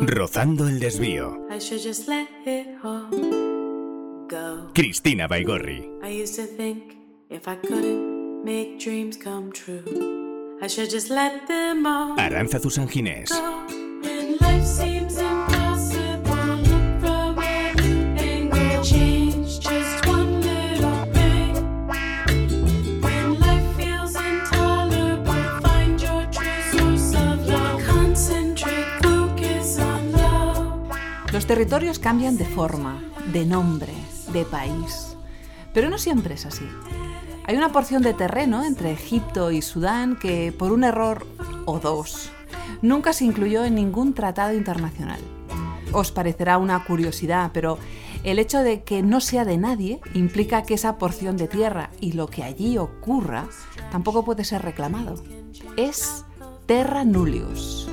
Rozando el desvío. I should just let it all go. Cristina Baigorri. I used to Los territorios cambian de forma, de nombre, de país. Pero no siempre es así. Hay una porción de terreno entre Egipto y Sudán que, por un error o dos, nunca se incluyó en ningún tratado internacional. Os parecerá una curiosidad, pero el hecho de que no sea de nadie implica que esa porción de tierra y lo que allí ocurra tampoco puede ser reclamado. Es terra nullius.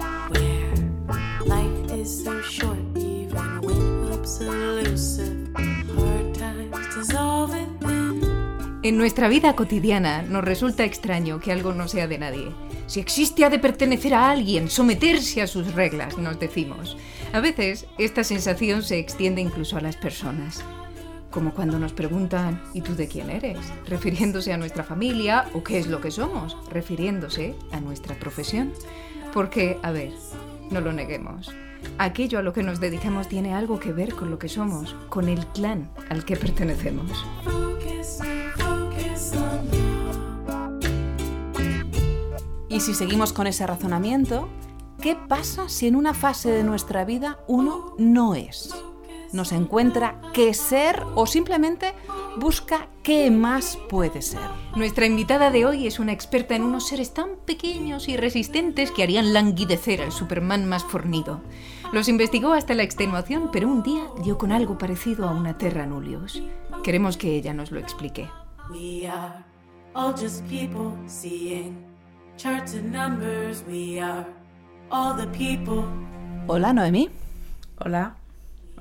En nuestra vida cotidiana nos resulta extraño que algo no sea de nadie. Si existe ha de pertenecer a alguien, someterse a sus reglas, nos decimos. A veces esta sensación se extiende incluso a las personas. Como cuando nos preguntan ¿y tú de quién eres? refiriéndose a nuestra familia o qué es lo que somos, refiriéndose a nuestra profesión. Porque, a ver, no lo neguemos. Aquello a lo que nos dedicamos tiene algo que ver con lo que somos, con el clan al que pertenecemos. Y si seguimos con ese razonamiento, ¿qué pasa si en una fase de nuestra vida uno no es? Nos encuentra qué ser o simplemente busca qué más puede ser. Nuestra invitada de hoy es una experta en unos seres tan pequeños y resistentes que harían languidecer al Superman más fornido. Los investigó hasta la extenuación, pero un día dio con algo parecido a una Terra Nullius. Queremos que ella nos lo explique. We are all just people seeing charts and numbers. We are all the people. Hola, Noemí. Hola,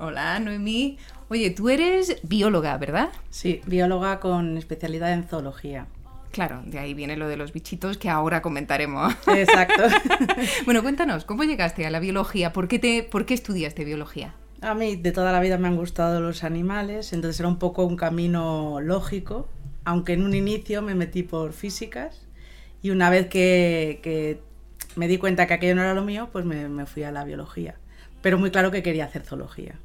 Hola, Noemí. Oye, tú eres bióloga, ¿verdad? sí, bióloga con especialidad en zoología. Claro, de ahí viene lo de los bichitos que ahora comentaremos. Exacto. bueno, cuéntanos, ¿cómo llegaste a la biología? ¿Por qué, te, ¿Por qué estudiaste biología? A mí de toda la vida me han gustado los animales, entonces era un poco un camino lógico, aunque en un inicio me metí por físicas y una vez que, que me di cuenta que aquello no era lo mío, pues me, me fui a la biología. Pero muy claro que quería hacer zoología.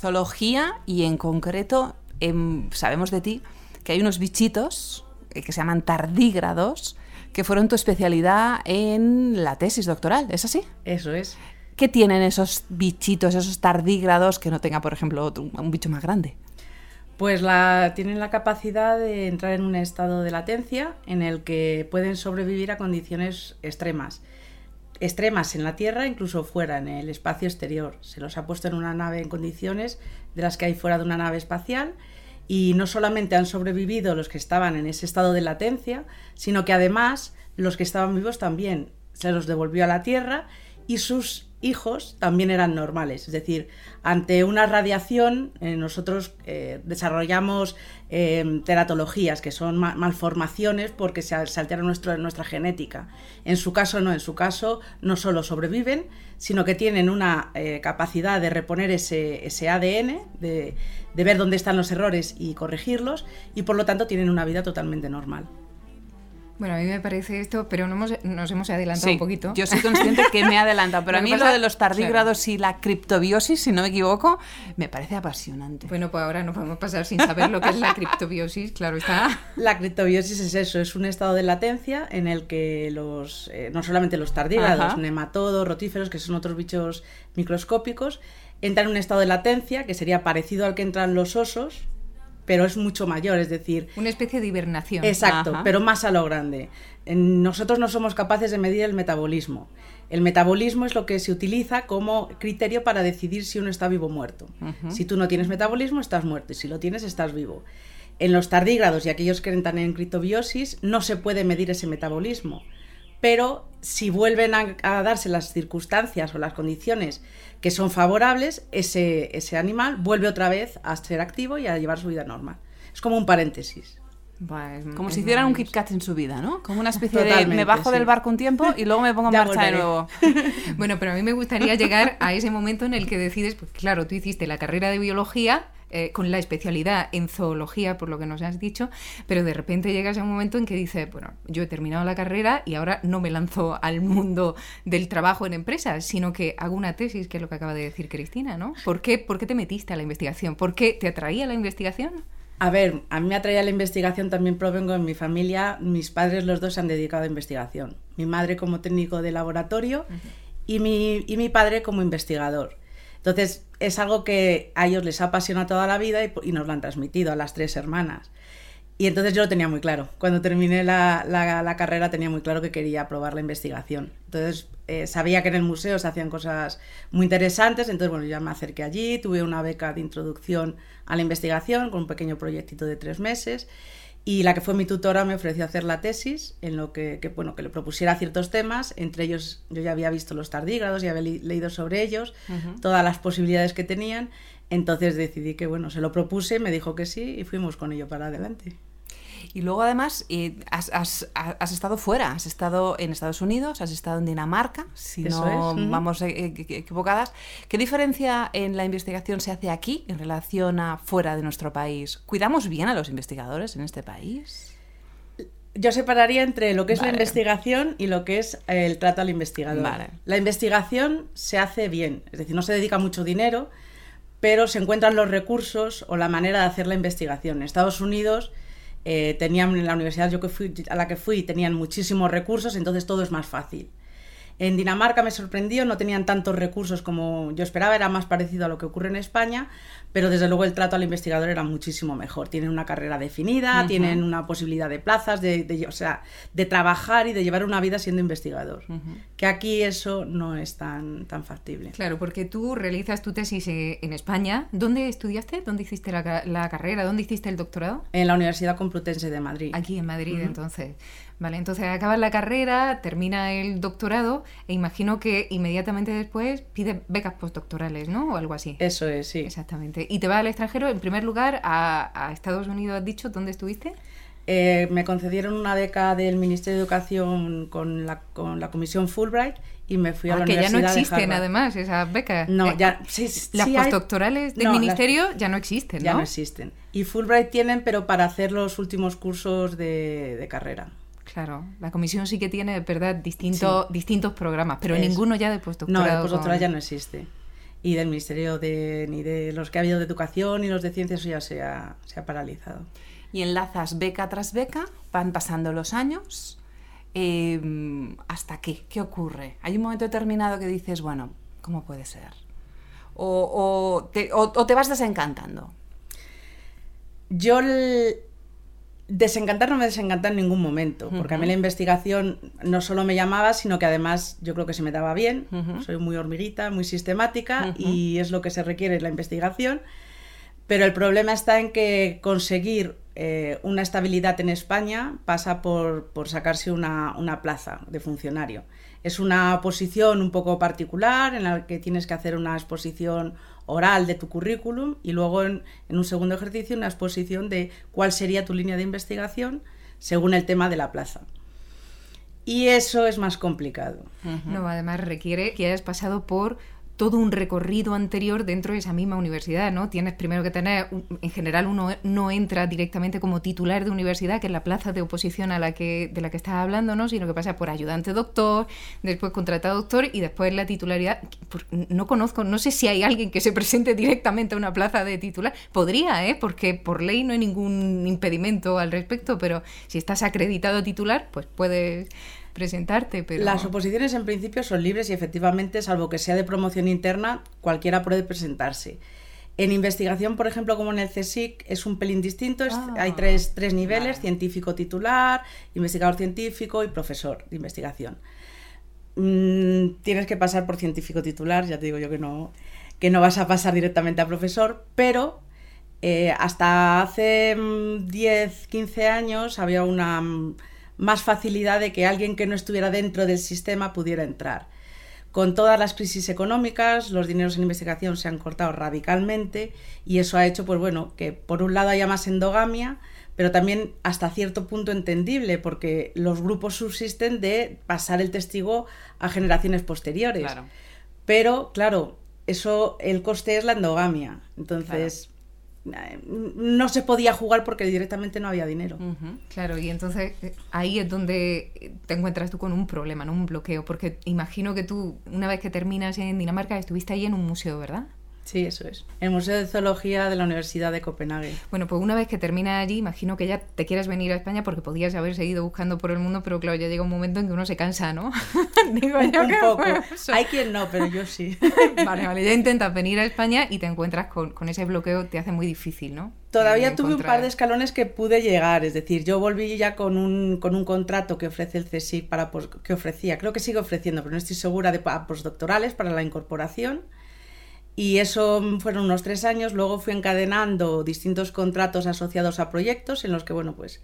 Zoología y en concreto em, sabemos de ti que hay unos bichitos eh, que se llaman tardígrados que fueron tu especialidad en la tesis doctoral, ¿es así? Eso es. ¿Qué tienen esos bichitos, esos tardígrados que no tenga, por ejemplo, otro- un bicho más grande? Pues la, tienen la capacidad de entrar en un estado de latencia en el que pueden sobrevivir a condiciones extremas. Extremas en la Tierra, incluso fuera, en el espacio exterior. Se los ha puesto en una nave en condiciones de las que hay fuera de una nave espacial y no solamente han sobrevivido los que estaban en ese estado de latencia, sino que además los que estaban vivos también se los devolvió a la Tierra y sus hijos también eran normales. Es decir, ante una radiación, eh, nosotros eh, desarrollamos eh, teratologías, que son ma- malformaciones porque se, se altera nuestra genética. En su caso, no. En su caso, no solo sobreviven, sino que tienen una capacidad de reponer ese, ADN, de ver dónde están los errores y corregirlos, y por lo tanto tienen una vida totalmente normal. Bueno, a mí me parece esto, pero no hemos- nos hemos adelantado un poquito. Yo soy consciente que me he adelantado, pero a mí lo de los tardígrados y la criptobiosis, si no me equivoco, me parece apasionante. Bueno, pues ahora no podemos pasar sin saber lo que es la criptobiosis, claro está. La criptobiosis es eso, es un estado de latencia en el que los, eh, no solamente los tardígrados, Ajá. nematodos, rotíferos, que son otros bichos microscópicos, entran en un estado de latencia que sería parecido al que entran los osos, pero es mucho mayor, es decir, Una especie de hibernación. Exacto, Ajá. pero más a lo grande. Nosotros no somos capaces de medir el metabolismo. El metabolismo es lo que se utiliza como criterio para decidir si uno está vivo o muerto. Si tú no tienes metabolismo, estás muerto, y si lo tienes, estás vivo. En los tardígrados y aquellos que entran en criptobiosis, no se puede medir ese metabolismo. Pero si vuelven a, a darse las circunstancias o las condiciones que son favorables, ese, ese animal vuelve otra vez a ser activo y a llevar su vida normal. Es como un paréntesis. Como si hicieran un. Kit Kat en su vida, ¿no? Como una especie de me bajo sí. del barco un tiempo y luego me pongo en Ya marcha de volveré. nuevo. Bueno, pero a mí me gustaría llegar a ese momento en el que decides, pues claro, tú hiciste la carrera de biología eh, con la especialidad en zoología, por lo que nos has dicho, pero de repente llegas a un momento en que dices, bueno, yo he terminado la carrera y ahora no me lanzo al mundo del trabajo en empresas, sino que hago una tesis, que es lo que acaba de decir Cristina, ¿no? ¿Por qué, por qué te metiste a la investigación? ¿Por qué te atraía la investigación? A ver, a mí me atraía la investigación, también provengo en mi familia, mis padres los dos se han dedicado a investigación. Mi madre como técnico de laboratorio y, mi, y mi padre como investigador. Entonces, es algo que a ellos les apasiona toda la vida y, nos lo han transmitido a las tres hermanas. Y entonces yo lo tenía muy claro. Cuando terminé la, la- la carrera tenía muy claro que quería probar la investigación. Entonces eh, sabía que en el museo se hacían cosas muy interesantes, entonces bueno, ya me acerqué allí, tuve una beca de introducción a la investigación con un pequeño proyectito de tres meses y la que fue mi tutora me ofreció hacer la tesis en lo que, que, bueno, que le propusiera ciertos temas, entre ellos yo ya había visto los tardígrados, ya había le- leído sobre ellos, todas las posibilidades que tenían, entonces decidí que bueno, se lo propuse, me dijo que sí y fuimos con ello para adelante. Y luego además eh, has, has- has estado fuera, has estado en Estados Unidos, has estado en Dinamarca, si Eso no es, vamos eh, eh, equivocadas. ¿Qué diferencia en la investigación se hace aquí en relación a fuera de nuestro país? ¿Cuidamos bien a los investigadores en este país? Yo separaría entre lo que es Vale. la investigación y lo que es el trato al investigador. Vale. La investigación se hace bien, es decir, no se dedica mucho dinero, pero se encuentran los recursos o la manera de hacer la investigación. En Estados Unidos eh, tenían en la universidad yo que fui, a la que fui tenían muchísimos recursos, entonces todo es más fácil. En Dinamarca me sorprendió, no tenían tantos recursos como yo esperaba, era más parecido a lo que ocurre en España, pero desde luego el trato al investigador era muchísimo mejor. Tienen una carrera definida, tienen una posibilidad de plazas, de, de- o sea, de trabajar y de llevar una vida siendo investigador. Que aquí eso no es tan, tan factible. Claro, porque tú realizas tu tesis eh, en España. ¿Dónde estudiaste? ¿Dónde hiciste la, la carrera? ¿Dónde hiciste el doctorado? En la Universidad Complutense de Madrid. Aquí en Madrid, entonces. Vale, entonces acabas la carrera, termina el doctorado e imagino que inmediatamente después pides becas postdoctorales, ¿no? O algo así. Eso es, sí. Exactamente. Y te vas al extranjero, en primer lugar, a, a Estados Unidos, has dicho, ¿dónde estuviste? Eh, me concedieron una beca del Ministerio de Educación con la, con la comisión Fulbright y me fui a la Ah, que ya Universidad no de existen, además, esas becas. No, Eh, ya sí, sí Las hay- postdoctorales del No, las- ministerio ya no existen, ¿no? Ya no existen. Y Fulbright tienen, pero para hacer los últimos cursos de, de carrera. Claro, la comisión sí que tiene, es verdad, distintos, distintos programas, pero Es- ninguno ya de postdoctorado. No, el postdoctorado con- ya no existe. Y del Ministerio de, ni de los que ha habido de Educación ni los de Ciencias, eso ya se ha, se ha paralizado. Y enlazas beca tras beca, van pasando los años. eh, ¿Hasta qué? ¿Qué ocurre? Hay un momento determinado que dices, bueno, ¿cómo puede ser? O, o te, o- o te vas desencantando. Yo el- desencantar no me desencanta en ningún momento, porque a mí la investigación no solo me llamaba, sino que además yo creo que se me daba bien. Soy muy hormiguita, muy sistemática y es lo que se requiere en la investigación. Pero el problema está en que conseguir eh, una estabilidad en España pasa por, por sacarse una, una plaza de funcionario. Es una posición un poco particular en la que tienes que hacer una exposición oral de tu currículum y luego en, en un segundo ejercicio una exposición de cuál sería tu línea de investigación según el tema de la plaza. Y eso es más complicado. No, además requiere que hayas pasado por todo un recorrido anterior dentro de esa misma universidad, ¿no? Tienes primero que tener, en general uno no entra directamente como titular de universidad, que es la plaza de oposición a la que, de la que estás hablando, ¿no? Sino que pasa por ayudante doctor, después contratado doctor y después la titularidad. No conozco, no sé si hay alguien que se presente directamente a una plaza de titular. Podría, ¿eh? Porque por ley no hay ningún impedimento al respecto, pero si estás acreditado titular, pues puedes presentarte, pero... Las oposiciones en principio son libres y efectivamente, salvo que sea de promoción interna, cualquiera puede presentarse. En investigación, por ejemplo, como en el CSIC, es un pelín distinto. Ah, hay tres, tres niveles, vale. científico titular, investigador científico y profesor de investigación. Mm, tienes que pasar por científico titular, ya te digo yo que no, que no vas a pasar directamente a profesor, pero eh, hasta hace mm, 10, 15 años había una mm, más facilidad de que alguien que no estuviera dentro del sistema pudiera entrar. Con todas las crisis económicas, los dineros en investigación se han cortado radicalmente y eso ha hecho, pues bueno, que por un lado haya más endogamia, pero también hasta cierto punto entendible, porque los grupos subsisten de pasar el testigo a generaciones posteriores. Claro. Pero, claro, eso, el coste es la endogamia. Entonces, no se podía jugar porque directamente no había dinero. Claro, y entonces eh, ahí es donde te encuentras tú con un problema, ¿no? Un bloqueo, porque imagino que tú, una vez que terminas en Dinamarca, estuviste ahí en un museo, ¿verdad? Sí, eso es. El Museo de Zoología de la Universidad de Copenhague. Bueno, pues una vez que terminas allí, imagino que ya te quieras venir a España porque podías haber seguido buscando por el mundo, pero claro, ya llega un momento en que uno se cansa, ¿no? Digo yo Un poco. Hay quien no, pero yo sí. Vale, vale, ya intentas venir a España y te encuentras con, con ese bloqueo, te hace muy difícil, ¿no? Todavía Eh, tuve un par de escalones que pude llegar, es decir, yo volví ya con un, con un contrato que ofrece el CSIC para pos- que ofrecía, creo que sigue ofreciendo, pero no estoy segura de postdoctorales para la incorporación. Y eso fueron unos tres años. Luego fui encadenando distintos contratos asociados a proyectos en los que, bueno, pues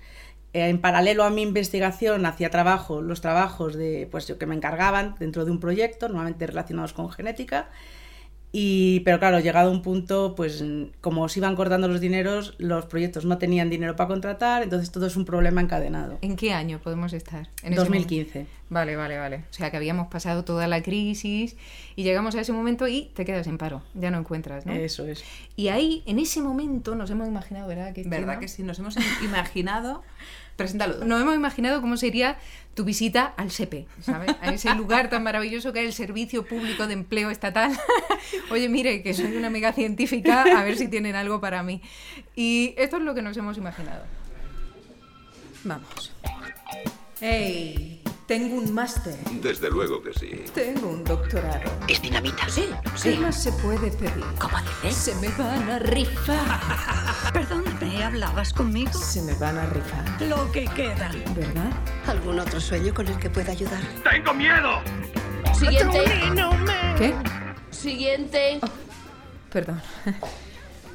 eh, en paralelo a mi investigación hacía trabajo, los trabajos de, pues, yo, que me encargaban dentro de un proyecto, normalmente relacionados con genética. Y, pero claro, llegado a un punto, pues como se iban cortando los dineros, los proyectos no tenían dinero para contratar, entonces todo es un problema encadenado. ¿En qué año podemos estar? En ese 2015. momento. Vale, vale, vale. O sea que habíamos pasado toda la crisis y llegamos a ese momento y te quedas en paro, ya no encuentras, ¿no? Eso es. Y ahí, en ese momento, nos hemos imaginado, ¿verdad? Cristina? ¿Verdad que sí? Nos hemos imaginado. Preséntalo. Nos hemos imaginado cómo sería tu visita al SEPE, ¿sabes? A ese lugar tan maravilloso que es el Servicio Público de Empleo Estatal. Oye, mire, que soy una amiga científica, a ver si tienen algo para mí. Y esto es lo que nos hemos imaginado. Vamos. ¡Hey! Tengo un máster. Desde luego que sí. Tengo un doctorado. ¿Es dinamita? Sí, ¿Qué más se puede pedir? ¿Cómo dices? Se me van a rifar. Perdóname, ¿hablabas conmigo? Se me van a rifar. Lo que queda. ¿Verdad? ¿Algún otro sueño con el que pueda ayudar? ¡Tengo miedo! Siguiente. ¿Qué? Siguiente. Perdón.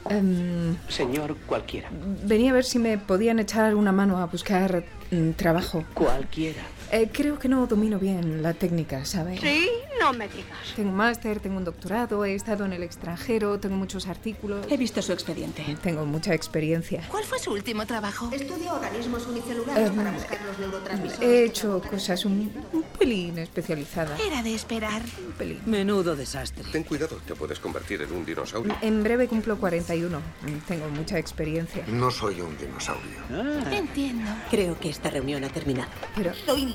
Em, Señor cualquiera. venía a ver si me podían echar una mano a buscar mm, trabajo. Cualquiera. Eh, creo que no domino bien la técnica, ¿sabes? Sí, no me digas. Tengo un máster, tengo un doctorado, he estado en el extranjero, tengo muchos artículos. He visto su expediente. Tengo mucha experiencia. ¿Cuál fue su último trabajo? Estudia organismos unicelulares Em, para buscar los neurotransmisores. He hecho cosas un, un pelín especializadas. Era de esperar. Un pelín. Menudo desastre. Ten cuidado, te puedes convertir en un dinosaurio. En breve cumplo 41. Tengo mucha experiencia. No soy un dinosaurio. Entiendo. Creo que esta reunión ha terminado. Pero Soy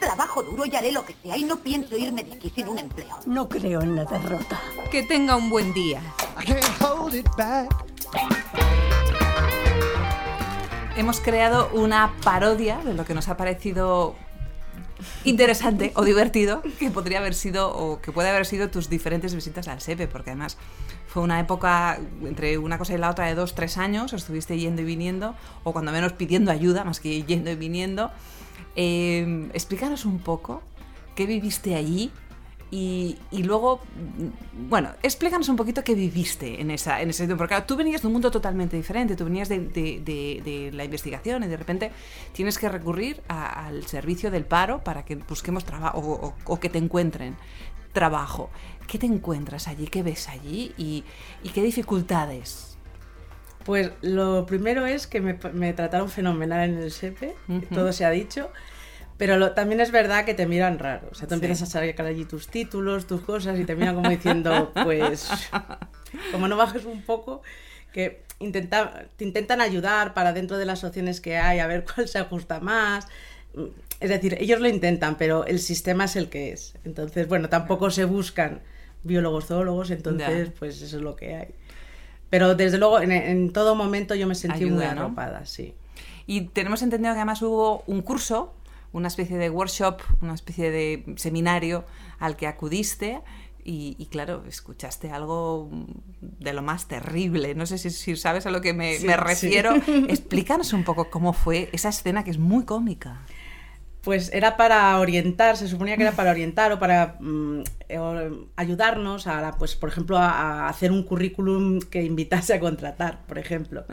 Trabajo duro y haré lo que sea y no pienso irme de aquí sin un empleo. No creo en la derrota. Que tenga un buen día. Hemos creado una parodia de lo que nos ha parecido interesante o divertido que podría haber sido o que puede haber sido tus diferentes visitas al SEPE, porque además fue una época entre una cosa y la otra de dos, tres años, estuviste yendo y viniendo, o cuando menos pidiendo ayuda, más que yendo y viniendo. Eh, explícanos un poco qué viviste allí y, y luego, mm, bueno, explícanos un poquito qué viviste en, esa, en ese sitio, porque tú venías de un mundo totalmente diferente, tú venías de, de- de- de la investigación y de repente tienes que recurrir a- al servicio del paro para que busquemos trabajo o- o que te encuentren trabajo. ¿Qué te encuentras allí? ¿Qué ves allí? ¿Y, y qué dificultades? Pues lo primero es que me, me trataron fenomenal en el SEPE, todo se ha dicho, pero lo- también es verdad que te miran raro. O sea, tú Sí. empiezas a sacar allí tus títulos, tus cosas y te miran como diciendo, pues, como no bajes un poco, que intenta, te intentan ayudar para dentro de las opciones que hay, a ver cuál se ajusta más. Es decir, ellos lo intentan, pero el sistema es el que es. Entonces, bueno, tampoco se buscan biólogos, zoólogos, entonces, pues eso es lo que hay. Pero desde luego, en, en todo momento yo me sentí muy Ayuda, ¿no? arropada, sí. Y tenemos entendido que además hubo un curso, una especie de workshop, una especie de seminario al que acudiste. Y, y claro, escuchaste algo de lo más terrible. No sé si, si sabes a lo que me, Sí, me sí. refiero. Explícanos un poco cómo fue esa escena que es muy cómica. Pues era para orientar, se suponía que era para orientar o para mm, ayudarnos a, pues, por ejemplo, a, a hacer un currículum que invitase a contratar, por ejemplo.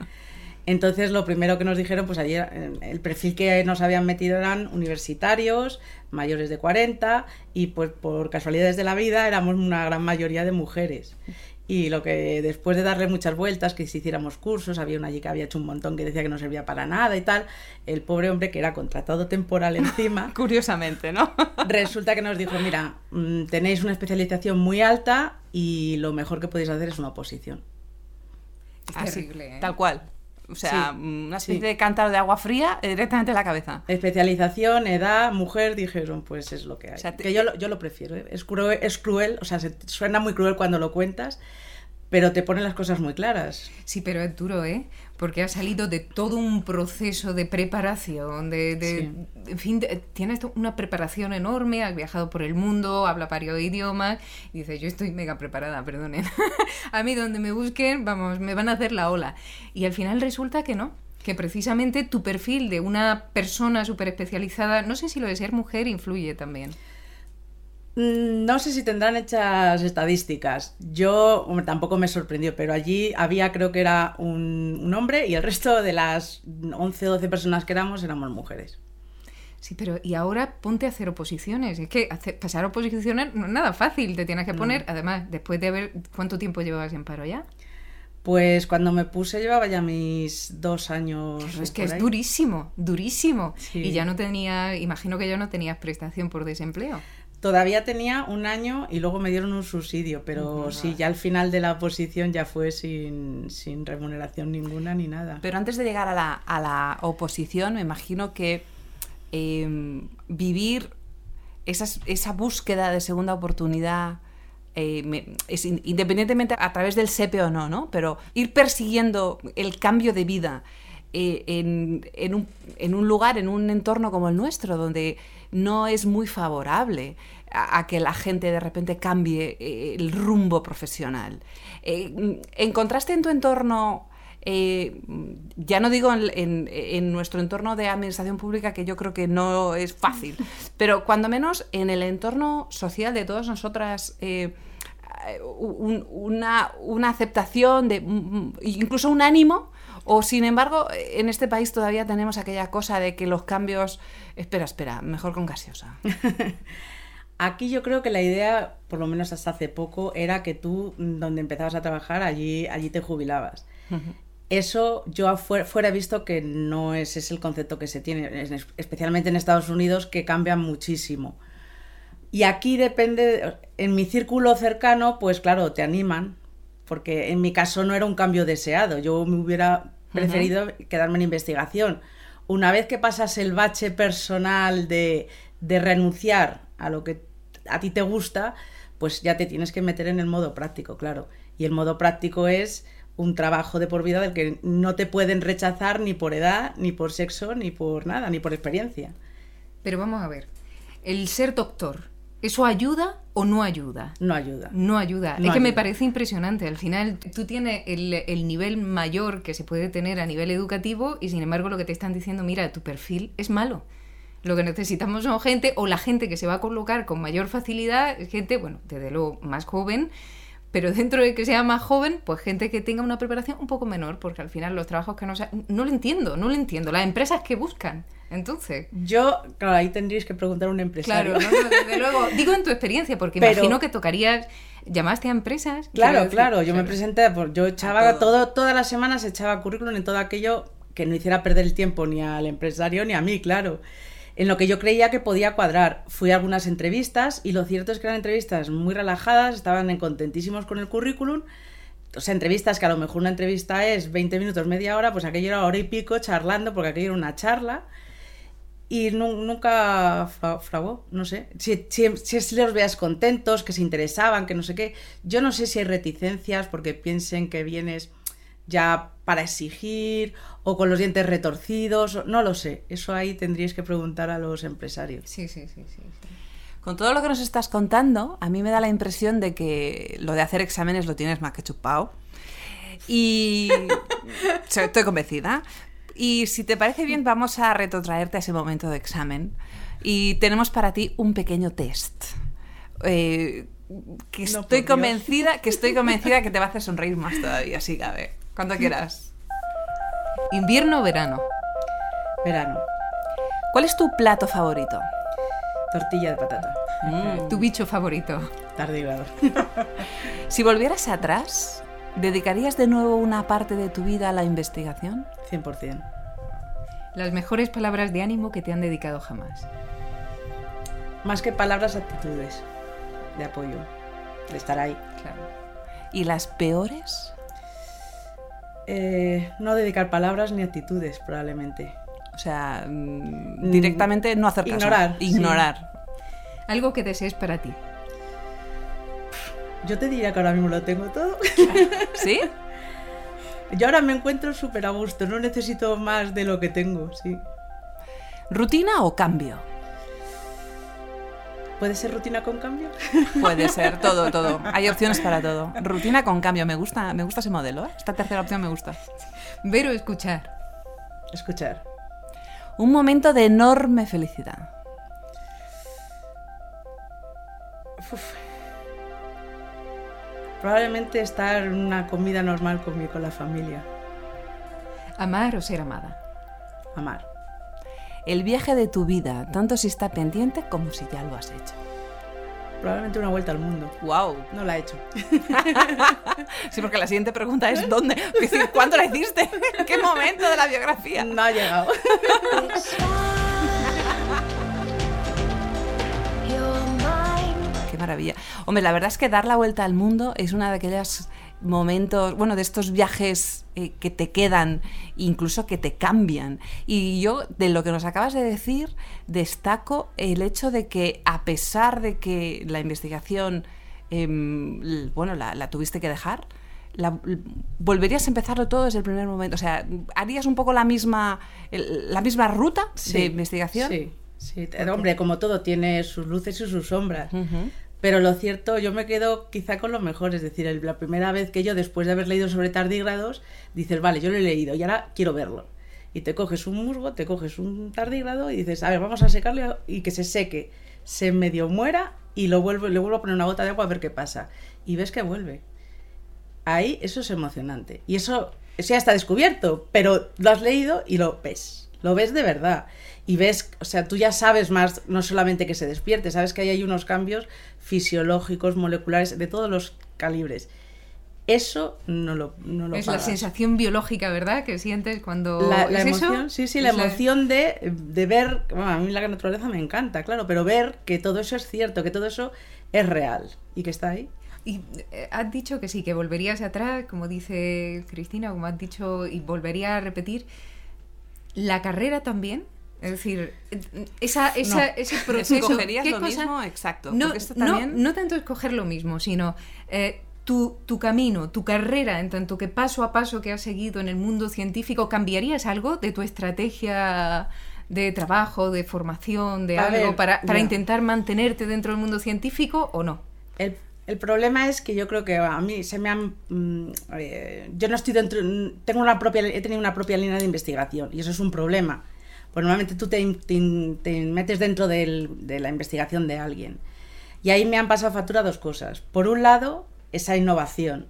Entonces, lo primero que nos dijeron, pues ayer eh, el perfil que nos habían metido eran universitarios, mayores de 40, y pues por casualidades de la vida éramos una gran mayoría de mujeres. Y lo que después de darle muchas vueltas, que si hiciéramos cursos, había una allí que había hecho un montón que decía que no servía para nada y tal, el pobre hombre que era contratado temporal encima, Curiosamente, ¿no? resulta que nos dijo, mira, mm, tenéis una especialización muy alta y lo mejor que podéis hacer es una oposición. Es Así, terrible, ¿eh? Tal cual. O sea, Sí, una especie sí. de cántaro de agua fría eh, directamente en la cabeza. Especialización, edad, mujer, dijeron, pues es lo que hay. O sea, te- Que yo lo, yo lo prefiero, ¿eh? es, cruel, es cruel, o sea, se- suena muy cruel cuando lo cuentas, pero te ponen las cosas muy claras. Sí, pero es duro, ¿eh? Porque ha salido de todo un proceso de preparación, de, de- Sí. en fin, de- tienes una preparación enorme, has viajado por el mundo, habla varios idiomas, y dices, yo estoy mega preparada, perdonen. a mí donde me busquen, vamos, me van a hacer la ola. Y al final resulta que no, que precisamente tu perfil de una persona súper especializada, no sé si lo de ser mujer influye también. Mm, No sé si tendrán hechas estadísticas. Yo hombre, tampoco me sorprendió, pero allí había, creo que era un, un hombre y el resto de las 11 o 12 personas que éramos éramos mujeres. Sí, pero y ahora ponte a hacer oposiciones. Es que hacer- pasar oposiciones no es nada fácil. Te tienes que poner, además, después de haber... ¿Cuánto tiempo llevabas en paro ya? Pues cuando me puse llevaba ya mis dos años. es que es ahí. durísimo, durísimo. Sí. Y ya no tenía, imagino que ya no tenías prestación por desempleo. Todavía tenía un año y luego me dieron un subsidio, pero sí, ya al final de la oposición ya fue sin, sin remuneración ninguna ni nada. Pero antes de llegar a la, a la oposición, me imagino que eh, vivir esas- esa búsqueda de segunda oportunidad, eh, me- es in- independientemente a través del SEPE o no, ¿no? Pero ir persiguiendo el cambio de vida eh, en, en un, en un lugar, en un entorno como el nuestro, donde no es muy favorable a, a que la gente de repente cambie eh, el rumbo profesional. Eh, ¿Encontraste en tu entorno eh, ya no digo en, en- en nuestro entorno de administración pública, que yo creo que no es fácil, pero cuando menos en el entorno social de todas nosotras, eh, un- una, una aceptación, de, mm, incluso un ánimo, o sin embargo, en este país todavía tenemos aquella cosa de que los cambios, espera, espera, mejor con gaseosa. Aquí yo creo que la idea, por lo menos hasta hace poco, era que tú, mm, donde empezabas a trabajar, allí, allí te jubilabas. Eso yo fuera he visto que no es, es el concepto que se tiene, es- especialmente en Estados Unidos, que cambia muchísimo. Y aquí depende, en mi círculo cercano, pues claro, te animan, porque en mi caso no era un cambio deseado, yo me hubiera preferido quedarme en investigación. Una vez que pasas el bache personal de, de renunciar a lo que a ti te gusta, pues ya te tienes que meter en el modo práctico, claro. Y el modo práctico es un trabajo de por vida del que no te pueden rechazar ni por edad, ni por sexo, ni por nada, ni por experiencia. Pero vamos a ver, el ser doctor, ¿eso ayuda o no ayuda? No ayuda. No ayuda. No es que me parece impresionante. Al final, tú tienes el, el nivel mayor que se puede tener a nivel educativo y sin embargo lo que te están diciendo, mira, tu perfil es malo. Lo que necesitamos son gente, o la gente que se va a colocar con mayor facilidad, gente, bueno, desde luego más joven, pero dentro de que sea más joven, pues gente que tenga una preparación un poco menor, porque al final los trabajos que no sa- no lo entiendo, no lo entiendo. Las empresas que buscan. Entonces, Yo, claro, ahí tendríais que preguntar a un empresario. Claro, no, desde luego. Digo en tu experiencia, porque Pero- imagino que tocarías. Llamaste a empresas. Claro, claro, yo me presenté, pues, yo echaba todo. todas las semanas echaba currículum en todo aquello que no hiciera perder el tiempo ni al empresario ni a mí, claro. En lo que yo creía que podía cuadrar. Fui a algunas entrevistas y lo cierto es que eran entrevistas muy relajadas, estaban en contentísimos con el currículum. O sea, entrevistas que a lo mejor una entrevista es 20 minutos, media hora, pues aquello era hora y pico charlando, porque aquello era una charla. Y nu- nunca fra- fraguó, no sé. Si, si, si los veas contentos, que se interesaban, que no sé qué. Yo no sé si hay reticencias porque piensen que vienes ya para exigir o con los dientes retorcidos. No lo sé. Eso ahí tendríais que preguntar a los empresarios. Sí, sí, sí, sí. sí. Con todo lo que nos estás contando, a mí me da la impresión de que lo de hacer exámenes lo tienes más que chupado. Y estoy convencida. Y si te parece bien, vamos a retrotraerte a ese momento de examen. Y tenemos para ti un pequeño test. Eh, que No, estoy convencida, que estoy convencida que te va a hacer sonreír más todavía, si cabe. Cuando quieras. Invierno o verano. Verano, ¿Cuál es tu plato favorito? tortilla de patata. Tu bicho favorito. Tardígrado. Si volvieras atrás, ¿dedicarías de nuevo una parte de tu vida a la investigación? 100%. Las mejores palabras de ánimo que te han dedicado jamás. Más que palabras, actitudes de apoyo, de estar ahí. Claro. ¿Y las peores? Eh, no dedicar palabras ni actitudes, probablemente. O sea, mm, directamente no hacer caso. ignorar, sí. Ignorar. Algo que desees para ti. Yo te diría que ahora mismo lo tengo todo. ¿Sí? Yo ahora me encuentro súper a gusto, no necesito más de lo que tengo, sí. ¿Rutina o cambio? ¿Puede ser rutina con cambio? Puede ser, todo, todo. Hay opciones para todo. Rutina con cambio, me gusta, me gusta ese modelo. ¿eh? Esta tercera opción me gusta. Ver o escuchar. Escuchar. Un momento de enorme felicidad. Uf. Probablemente estar en una comida normal conmigo, con la familia. Amar o ser amada. Amar. El viaje de tu vida, tanto si está pendiente como si ya lo has hecho. Probablemente una vuelta al mundo. ¡Wow! No la he hecho. Sí, porque la siguiente pregunta es ¿dónde? ¿Cuándo la hiciste? ¿En qué momento de la biografía? No ha llegado. Qué maravilla. Hombre, la verdad es que dar la vuelta al mundo es una de aquellos momentos, bueno, de estos viajes eh, que te quedan, incluso que te cambian. Y yo, de lo que nos acabas de decir, destaco el hecho de que a pesar de que la investigación, em, bueno, la, la tuviste que dejar, la- volverías a empezarlo todo desde el primer momento. O sea, harías un poco la misma, la misma ruta de investigación. Sí, sí. Hombre, como todo, tiene sus luces y sus sombras. Pero lo cierto, yo me quedo quizá con lo mejor. Es decir, la primera vez que yo, después de haber leído sobre tardígrados, dices, vale, yo lo he leído y ahora quiero verlo. Y te coges un musgo, te coges un tardígrado y dices, a ver, vamos a secarlo y que se seque, se medio muera y lo vuelvo, le vuelvo a poner una gota de agua a ver qué pasa. Y ves que vuelve. Ahí eso es emocionante. Y eso, eso ya está descubierto, pero lo has leído y lo ves. Lo ves de verdad. Y ves, o sea, tú ya sabes más, no solamente que se despierte, sabes que ahí hay unos cambios fisiológicos, moleculares, de todos los calibres. Eso no lo, no lo es la sensación biológica, ¿verdad? Que sientes cuando... La, la ¿Es eso? emoción, sí, sí, la Es la- emoción de, de ver, bueno, a mí la naturaleza me encanta, claro, pero ver que todo eso es cierto, que todo eso es real y que está ahí. Y eh, has dicho que sí, que volverías atrás, como dice Cristina, como has dicho, y volvería a repetir. ¿La carrera también? Es decir, esa, esa, No. ese proceso... ¿Escogerías ¿qué lo cosa- mismo? Exacto, No, esto no- también- no tanto escoger lo mismo, sino eh, tu, tu camino, tu carrera, en tanto que paso a paso que has seguido en el mundo científico, ¿cambiarías algo de tu estrategia de trabajo, de formación, de A algo ver, para, para intentar mantenerte dentro del mundo científico o no? El, el problema es que yo creo que a mí se me han... mm, eh, yo no estoy dentro... Tengo una propia, he tenido una propia línea de investigación y eso es un problema. Pues normalmente tú te, te- te metes dentro del- de la investigación de alguien. Y ahí me han pasado factura dos cosas. Por un lado, esa innovación.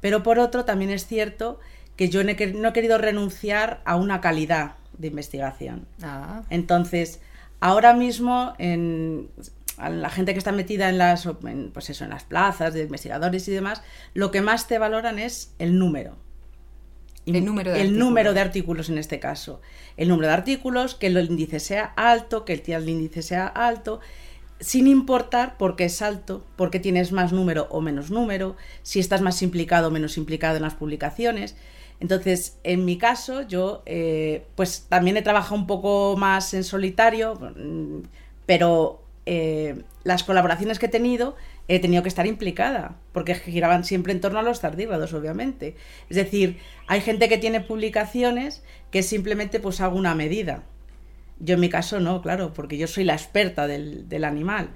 Pero por otro, también es cierto que yo no he, quer- no he querido renunciar a una calidad de investigación. Ah, Entonces, ahora mismo, en, a la gente que está metida en las, en, pues eso, en las plazas de investigadores y demás, lo que más te valoran es el número. El número de el número de artículos en este caso. El número de artículos, que el índice sea alto, que el tía del índice sea alto, sin importar por qué es alto, por qué tienes más número o menos número, si estás más implicado o menos implicado en las publicaciones. Entonces, en mi caso, yo eh, pues también he trabajado un poco más en solitario, mm, pero eh, las colaboraciones que he tenido he tenido que estar implicada, porque giraban siempre en torno a los tardígrados, obviamente. Es decir, hay gente que tiene publicaciones que simplemente pues hago una medida. Yo en mi caso no, claro, porque yo soy la experta del, del animal.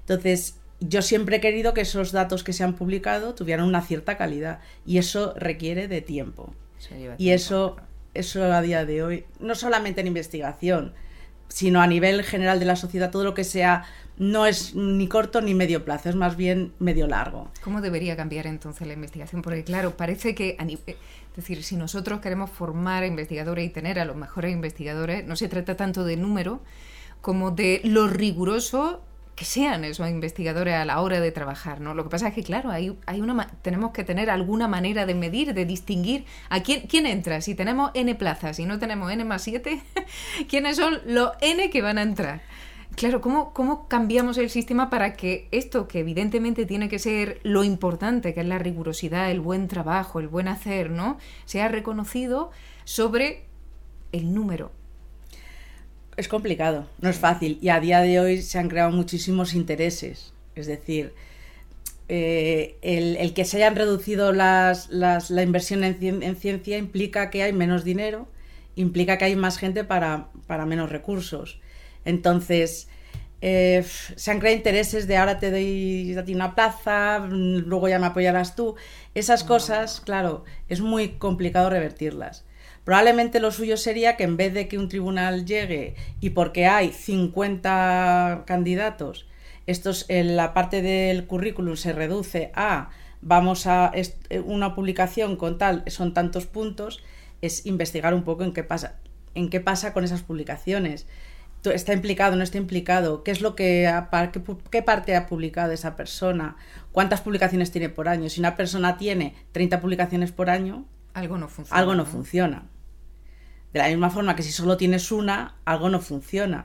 Entonces, yo siempre he querido que esos datos que se han publicado tuvieran una cierta calidad y eso requiere de tiempo. lleva Y tiempo. eso, eso a día de hoy, no solamente en investigación, sino a nivel general de la sociedad, todo lo que sea no es ni corto ni medio plazo, es más bien medio largo. ¿Cómo debería cambiar entonces la investigación? Porque claro, parece que, es decir, si nosotros queremos formar investigadores y tener a los mejores investigadores, no se trata tanto de número como de lo riguroso que sean eso, investigadores a la hora de trabajar, ¿no? Lo que pasa es que, claro, hay, hay una, tenemos que tener alguna manera de medir, de distinguir a quién, quién entra. Si tenemos N plazas y no tenemos N más 7, ¿quiénes son los N que van a entrar? Claro, ¿cómo, ¿cómo cambiamos el sistema para que esto, que evidentemente tiene que ser lo importante, que es la rigurosidad, el buen trabajo, el buen hacer, ¿no? Sea reconocido sobre el número. Es complicado, no es fácil. Y a día de hoy se han creado muchísimos intereses. Es decir, eh, el, el que se hayan reducido las, las- la inversión en, cien- en ciencia implica que hay menos dinero, implica que hay más gente para, para menos recursos. Entonces, eh, se han creado intereses de ahora te doy a ti una plaza, luego ya me apoyarás tú. Esas cosas, claro, es muy complicado revertirlas. Probablemente lo suyo sería que en vez de que un tribunal llegue y porque hay 50 candidatos, estos, en la parte del currículum se reduce a vamos a eh, una publicación con tal, son tantos puntos, es investigar un poco en qué pasa, en qué pasa con esas publicaciones. ¿Está implicado, no está implicado? ¿Qué es lo que qué parte ha publicado esa persona? ¿Cuántas publicaciones tiene por año? Si una persona tiene 30 publicaciones por año, Algo no funciona. algo no funciona. De la misma forma que si solo tienes una, algo no funciona.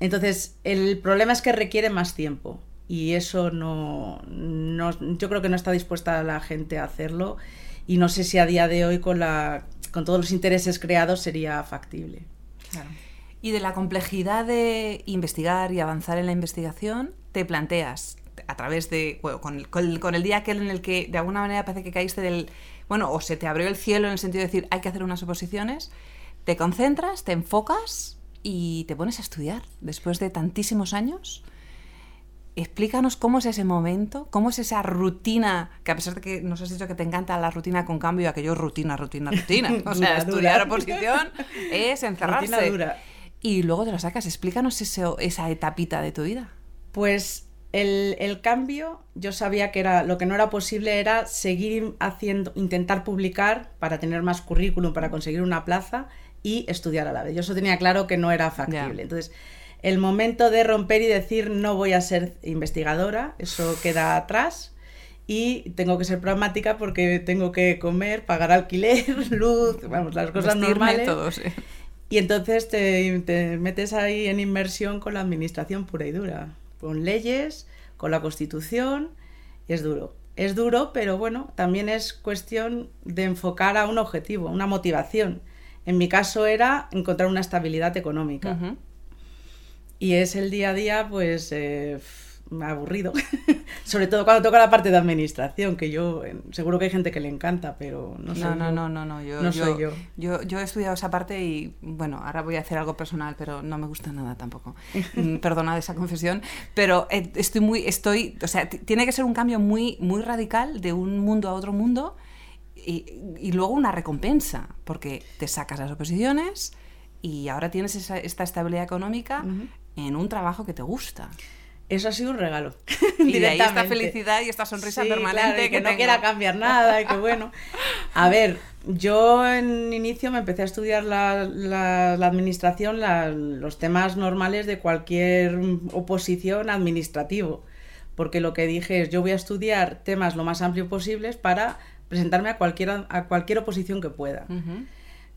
Entonces, el problema es que requiere más tiempo y eso no, no- yo creo que no está dispuesta la gente a hacerlo y no sé si a día de hoy con, la, con todos los intereses creados sería factible. Y de la complejidad de investigar y avanzar en la investigación, te planteas a través de, bueno, con, el- con el, con el día aquel en el que de alguna manera parece que caíste del, bueno, o se te abrió el cielo en el sentido de decir hay que hacer unas oposiciones, te concentras, te enfocas y te pones a estudiar después de tantísimos años. Explícanos cómo es ese momento, cómo es esa rutina, que a pesar de que nos has dicho que te encanta la rutina con cambio, aquello rutina, rutina, rutina. O sea, Dura, estudiar dura. oposición es encerrarse. Dura. Y luego te lo sacas. Explícanos eso- esa etapita de tu vida. Pues el, el cambio, yo sabía que era lo que no era posible era seguir haciendo, intentar publicar para tener más currículum, para conseguir una plaza y estudiar a la vez. Yo eso tenía claro que no era factible. Entonces, el momento de romper y decir no voy a ser investigadora, eso queda atrás. Y tengo que ser pragmática porque tengo que comer, pagar alquiler, luz, vamos, las cosas Vestirme, normales. todo, sí. Y entonces te, te metes ahí en inmersión con la administración pura y dura, con leyes, con la constitución, es duro. Es duro, pero bueno, también es cuestión de enfocar a un objetivo, una motivación. En mi caso era encontrar una estabilidad económica. Ujú. Y es el día a día, pues, eh, aburrido. Sobre todo cuando toca la parte de administración, que yo, eh, seguro que hay gente que le encanta, pero no soy No, no, no, no, no, yo, No yo, soy yo. yo. yo he estudiado esa parte y, bueno, ahora voy a hacer algo personal, pero no me gusta nada tampoco. Mm, Perdonad esa confesión, pero eh, estoy muy, estoy, o sea, tiene que ser un cambio muy, muy radical de un mundo a otro mundo y, y luego una recompensa, porque te sacas las oposiciones y ahora tienes esa- esta estabilidad económica en un trabajo que te gusta. Eso ha sido un regalo. Y de ahí esta felicidad y esta sonrisa Sí, permanente claro, y que, no quiera cambiar nada y que bueno. A ver, yo en inicio me empecé a estudiar la, la- la administración, la- los temas normales de cualquier oposición administrativo, porque lo que dije es yo voy a estudiar temas lo más amplio posibles para presentarme a cualquier, a cualquier oposición que pueda.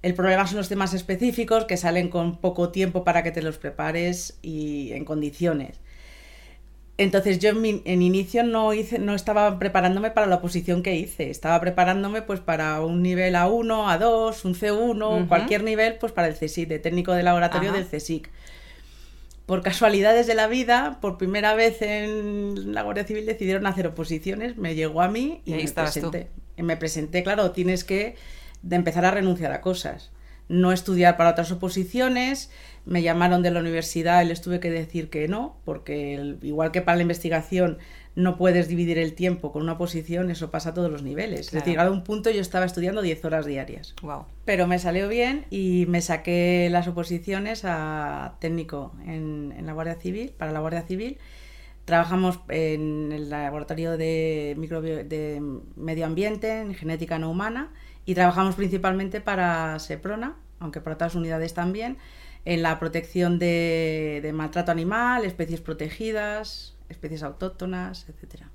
El problema son los temas específicos que salen con poco tiempo para que te los prepares y en condiciones. Entonces yo en, mi- en inicio no hice, no estaba preparándome para la oposición que hice, estaba preparándome pues para un nivel A1, A2, un C1, Ujú. cualquier nivel pues para el CSIC, de técnico de laboratorio Ajá. del CSIC. Por casualidades de la vida, por primera vez en la Guardia Civil decidieron hacer oposiciones, me llegó a mí y, Y ahí me tú. presenté. Me presenté, claro, tienes que de empezar a renunciar a cosas. No estudiar para otras oposiciones, me llamaron de la universidad y les tuve que decir que no, porque el- igual que para la investigación no puedes dividir el tiempo con una oposición, eso pasa a todos los niveles. Claro. Es decir, a un punto yo estaba estudiando 10 horas diarias. Wow. Pero me salió bien y me saqué las oposiciones a técnico en, en la Guardia Civil, para la Guardia Civil. Trabajamos en el laboratorio de, microbio- de medio ambiente, en genética no humana, y trabajamos principalmente para Seprona, aunque para otras unidades también, en la protección de, de maltrato animal, especies protegidas, especies autóctonas, etcétera.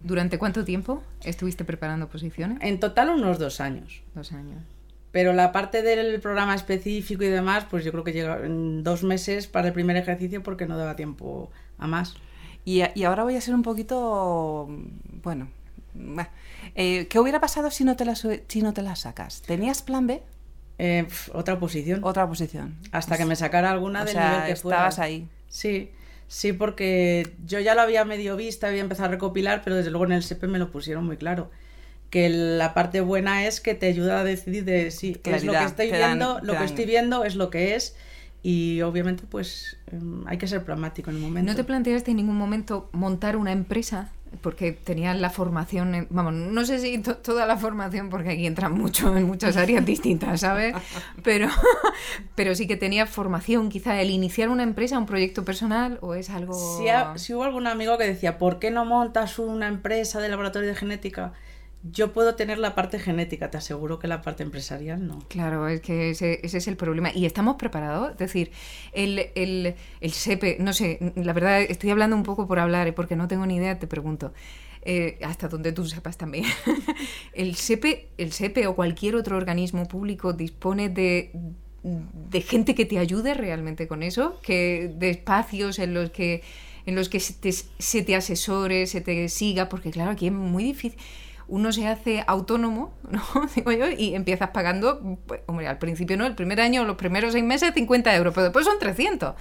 ¿Durante cuánto tiempo estuviste preparando posiciones? En total unos dos años. Dos años. Pero la parte del programa específico y demás, pues yo creo que llega en dos meses para el primer ejercicio porque no daba tiempo a más. Y, y ahora voy a ser un poquito, bueno. Eh, ¿qué hubiera pasado si no, te la, si no te la sacas? ¿Tenías plan B? Eh, otra posición. Otra posición. Hasta que me sacara alguna O del sea, nivel que fuera. estabas ahí. Sí, sí, porque yo ya lo había medio visto, había empezado a recopilar, pero desde luego en el SEPE me lo pusieron muy claro. Que la parte buena es que te ayuda a decidir de si es lo que Claridad, estoy dan- viendo, lo que estoy viendo es lo que es. Y obviamente, pues em, hay que ser pragmático en el momento. ¿No te planteaste en ningún momento montar una empresa? Porque tenías la formación, en- vamos, no sé si to- toda la formación, porque aquí entran mucho en muchas áreas distintas, ¿sabes? Pero, pero sí que tenías formación, quizá el iniciar una empresa, un proyecto personal, o es algo... Si, ha- si hubo algún amigo que decía, ¿por qué no montas una empresa de laboratorio de genética? Yo puedo tener la parte genética, te aseguro que la parte empresarial no. Claro, es que ese, ese es el problema. ¿Y estamos preparados? Es decir, el, el, el SEPE, no sé, la verdad estoy hablando un poco por hablar, ¿eh? porque no tengo ni idea, te pregunto. Eh, hasta donde tú sepas también. el, SEPE, el SEPE o cualquier otro organismo público dispone de, de gente que te ayude realmente con eso, que de espacios en los que en los que se te, se te asesore, se te siga, porque claro, aquí es muy difícil uno se hace autónomo, ¿no? Digo yo, y empiezas pagando, pues, hombre, al principio no, el primer año, los primeros seis meses, 50 euros, pero después son 300.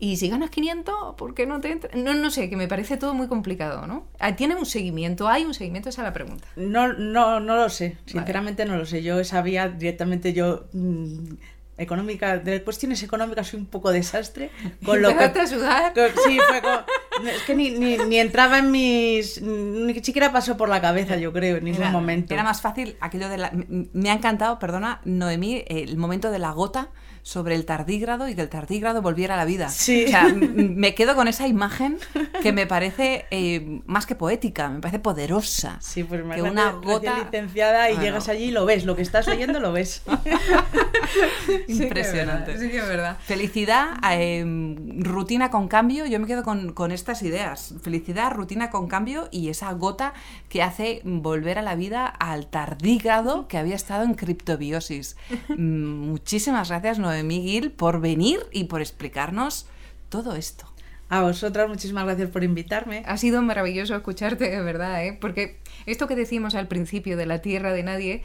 Y si ganas 500, ¿por qué no te entra? No, no sé, que me parece todo muy complicado, ¿no? Ah, ¿Tiene un seguimiento? ¿Hay un seguimiento? Esa es la pregunta. No, no, no lo sé, sinceramente no lo sé. Yo sabía directamente, yo mm, económica, de cuestiones económicas soy un poco desastre. Con lo que, Empezaste a sudar. con- sí, fue con- es que ni, ni, ni entraba en mis, ni siquiera pasó por la cabeza, yo creo, en ningún Era, momento. era más fácil aquello de la... Me ha encantado, perdona, Noemí, el momento de la gota sobre el tardígrado y que el tardígrado volviera a la vida. Sí. O sea, me quedo con esa imagen que me parece eh, más que poética, me parece poderosa. Sí, pues que una gota... licenciada y Bueno. llegas allí y lo ves, lo que estás leyendo lo ves. Impresionante. Sí que es verdad. Felicidad, eh, rutina con cambio. Yo me quedo con, con estas ideas. Felicidad, rutina con cambio y esa gota que hace volver a la vida al tardígrado que había estado en criptobiosis. Mm, Muchísimas gracias, Noemí Gil, por venir y por explicarnos todo esto. A vosotras, muchísimas gracias por invitarme. Ha sido maravilloso escucharte, de verdad, ¿eh? porque esto que decimos al principio de la tierra de nadie,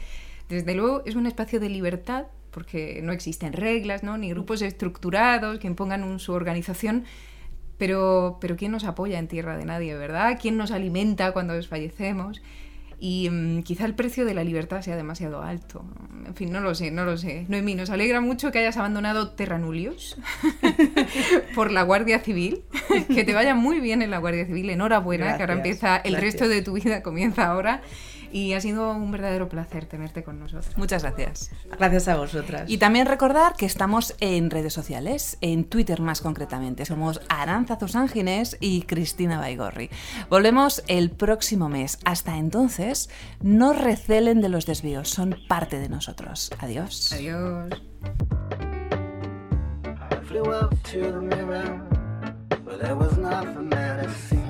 desde luego es un espacio de libertad, porque no existen reglas, ¿no? ni grupos estructurados que impongan un- su organización, pero, pero ¿quién nos apoya en tierra de nadie, verdad? ¿Quién nos alimenta cuando desfallecemos? Y mm, quizá el precio de la libertad sea demasiado alto. En fin, no lo sé, no lo sé. Noemí, nos alegra mucho que hayas abandonado Terranulios por la Guardia Civil. que te vaya muy bien en la Guardia Civil. Enhorabuena, que ahora empieza, el gracias. resto de tu vida comienza ahora. Y ha sido un verdadero placer tenerte con nosotros. Muchas gracias. Gracias a vosotras. Y también recordar que estamos en redes sociales, en Twitter más concretamente. Somos Aranza Zusanginés y Cristina Baigorri. Volvemos el próximo mes. Hasta entonces, no recelen de los desvíos, son parte de nosotros. Adiós. Adiós. I flew up to the mirror, but there was nothing there to see.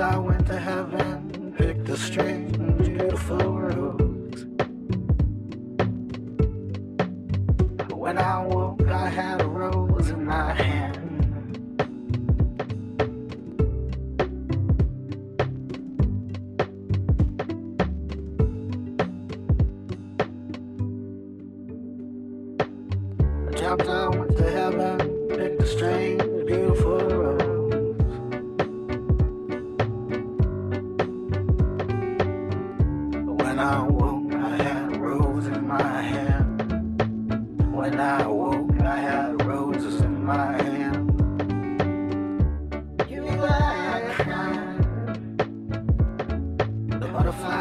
I butterfly